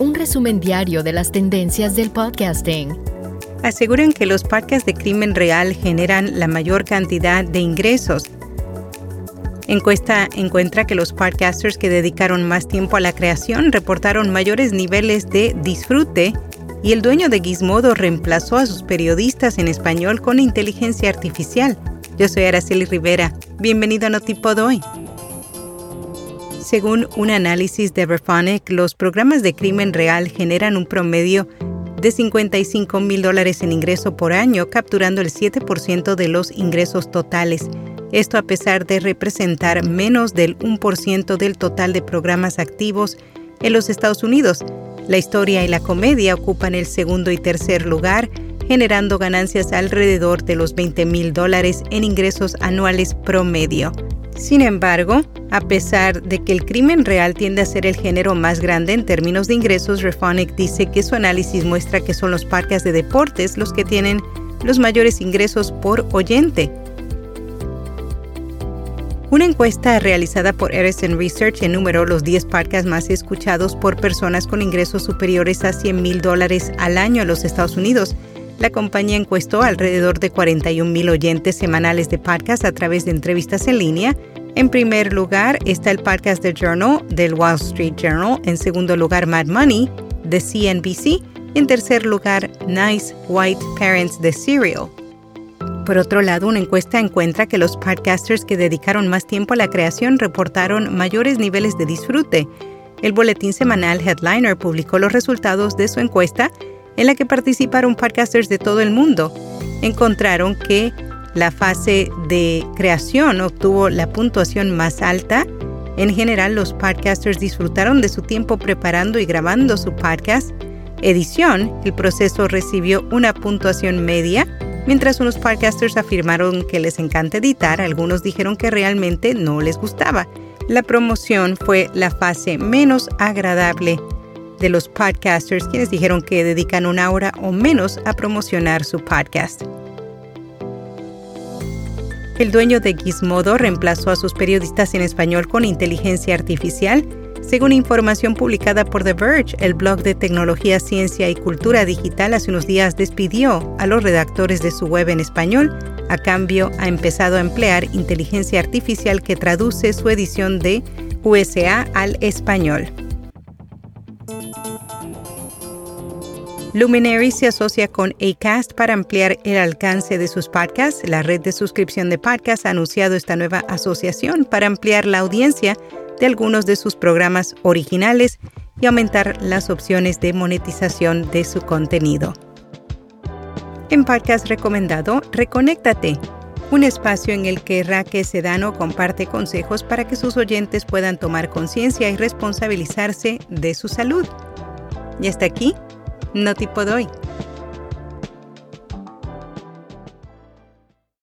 un resumen diario de las tendencias del podcasting. Aseguran que los podcasts de crimen real generan la mayor cantidad de ingresos. Encuesta encuentra que los podcasters que dedicaron más tiempo a la creación reportaron mayores niveles de disfrute y el dueño de Gizmodo reemplazó a sus periodistas en español con inteligencia artificial. Yo soy Araceli Rivera. Bienvenido a Notipod hoy. Según un análisis de Verphonic, los programas de crimen real generan un promedio de 55 mil dólares en ingreso por año, capturando el 7% de los ingresos totales. Esto a pesar de representar menos del 1% del total de programas activos en los Estados Unidos. La historia y la comedia ocupan el segundo y tercer lugar, generando ganancias alrededor de los 20 mil dólares en ingresos anuales promedio. Sin embargo, a pesar de que el crimen real tiende a ser el género más grande en términos de ingresos, Refonic dice que su análisis muestra que son los parques de deportes los que tienen los mayores ingresos por oyente. Una encuesta realizada por Edison Research enumeró los 10 parques más escuchados por personas con ingresos superiores a 100 mil dólares al año en los Estados Unidos. La compañía encuestó alrededor de 41 mil oyentes semanales de podcast a través de entrevistas en línea en primer lugar está el podcast Journal del Wall Street Journal. En segundo lugar, Mad Money de CNBC. En tercer lugar, Nice White Parents de Serial. Por otro lado, una encuesta encuentra que los podcasters que dedicaron más tiempo a la creación reportaron mayores niveles de disfrute. El boletín semanal Headliner publicó los resultados de su encuesta en la que participaron podcasters de todo el mundo. Encontraron que la fase de creación obtuvo la puntuación más alta. En general, los podcasters disfrutaron de su tiempo preparando y grabando su podcast. Edición, el proceso recibió una puntuación media, mientras unos podcasters afirmaron que les encanta editar, algunos dijeron que realmente no les gustaba. La promoción fue la fase menos agradable de los podcasters, quienes dijeron que dedican una hora o menos a promocionar su podcast. El dueño de Gizmodo reemplazó a sus periodistas en español con inteligencia artificial. Según información publicada por The Verge, el blog de tecnología, ciencia y cultura digital hace unos días despidió a los redactores de su web en español. A cambio, ha empezado a emplear inteligencia artificial que traduce su edición de USA al español. Luminary se asocia con ACAST para ampliar el alcance de sus podcasts. La red de suscripción de podcasts ha anunciado esta nueva asociación para ampliar la audiencia de algunos de sus programas originales y aumentar las opciones de monetización de su contenido. En Podcast Recomendado, Reconéctate, un espacio en el que Raque Sedano comparte consejos para que sus oyentes puedan tomar conciencia y responsabilizarse de su salud. Y hasta aquí no tipo doy.